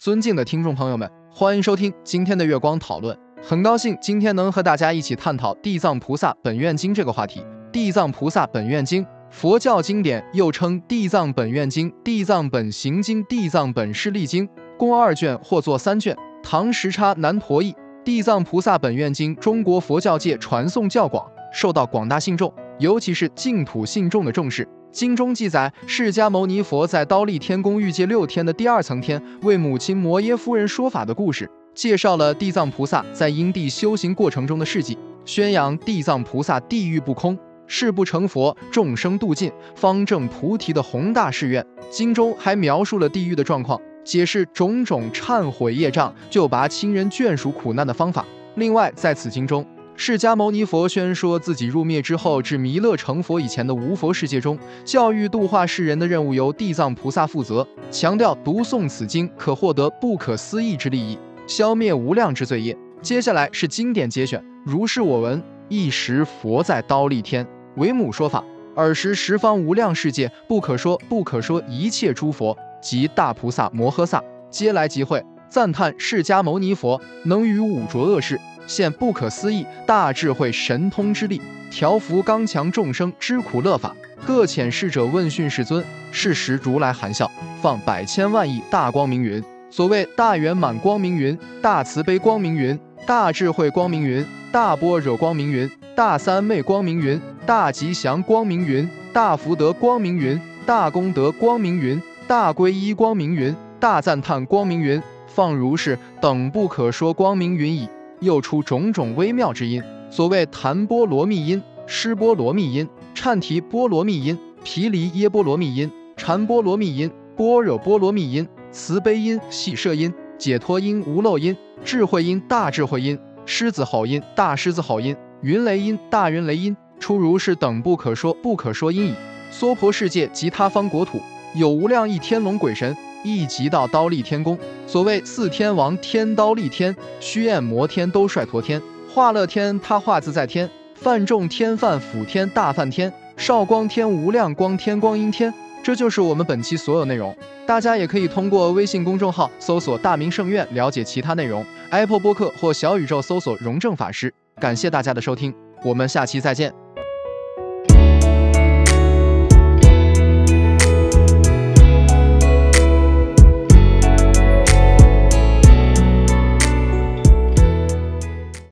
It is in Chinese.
尊敬的听众朋友们，欢迎收听今天的月光讨论。很高兴今天能和大家一起探讨《地藏菩萨本愿经》这个话题。《地藏菩萨本愿经》，佛教经典，又称《地藏本愿经》《地藏本行经》《地藏本誓力经》，共二卷或作三卷。唐时差南陀译，《地藏菩萨本愿经》中国佛教界传颂较广，受到广大信众，尤其是净土信众的重视。经中记载，释迦牟尼佛在刀立天宫欲界六天的第二层天，为母亲摩耶夫人说法的故事，介绍了地藏菩萨在因地修行过程中的事迹，宣扬地藏菩萨地狱不空，誓不成佛，众生度尽，方正菩提的宏大誓愿。经中还描述了地狱的状况，解释种种忏悔业障、救拔亲人眷属苦难的方法。另外，在此经中，释迦牟尼佛宣说自己入灭之后至弥勒成佛以前的无佛世界中，教育度化世人的任务由地藏菩萨负责，强调读诵此经可获得不可思议之利益，消灭无量之罪业。接下来是经典节选，如是我闻：一时佛在刀立天为母说法，尔时十方无量世界不可说不可说一切诸佛及大菩萨摩诃萨，皆来集会，赞叹释迦牟尼佛能于五浊恶世。现不可思议大智慧神通之力，调伏刚强众生之苦乐法。各遣侍者问讯世尊，是时如来含笑，放百千万亿大光明云。所谓大圆满光明云、大慈悲光明云、大智慧光明云、大般若光明云、大三昧光明云、大吉祥光明云、大福德光明云、大功德光明云、大皈依光明云、大赞叹光明云，放如是等不可说光明云矣。又出种种微妙之音，所谓弹波罗蜜音、施波罗蜜音、颤提波罗蜜音、毗梨耶波罗蜜音、禅波罗蜜音、般若波罗蜜音、慈悲音、喜舍音、解脱音、无漏音、智慧音、大智慧音、狮子吼音、大狮子吼音、云雷音、大云雷音，出如是等不可说不可说音矣。娑婆世界及他方国土，有无量亿天龙鬼神。一即到刀立天宫，所谓四天王天刀立天，虚焰摩天都率陀天，化乐天他化自在天，梵众天梵辅天大梵天，少光天无量光天光阴天。这就是我们本期所有内容。大家也可以通过微信公众号搜索“大明圣院”了解其他内容，Apple 播客或小宇宙搜索“荣正法师”。感谢大家的收听，我们下期再见。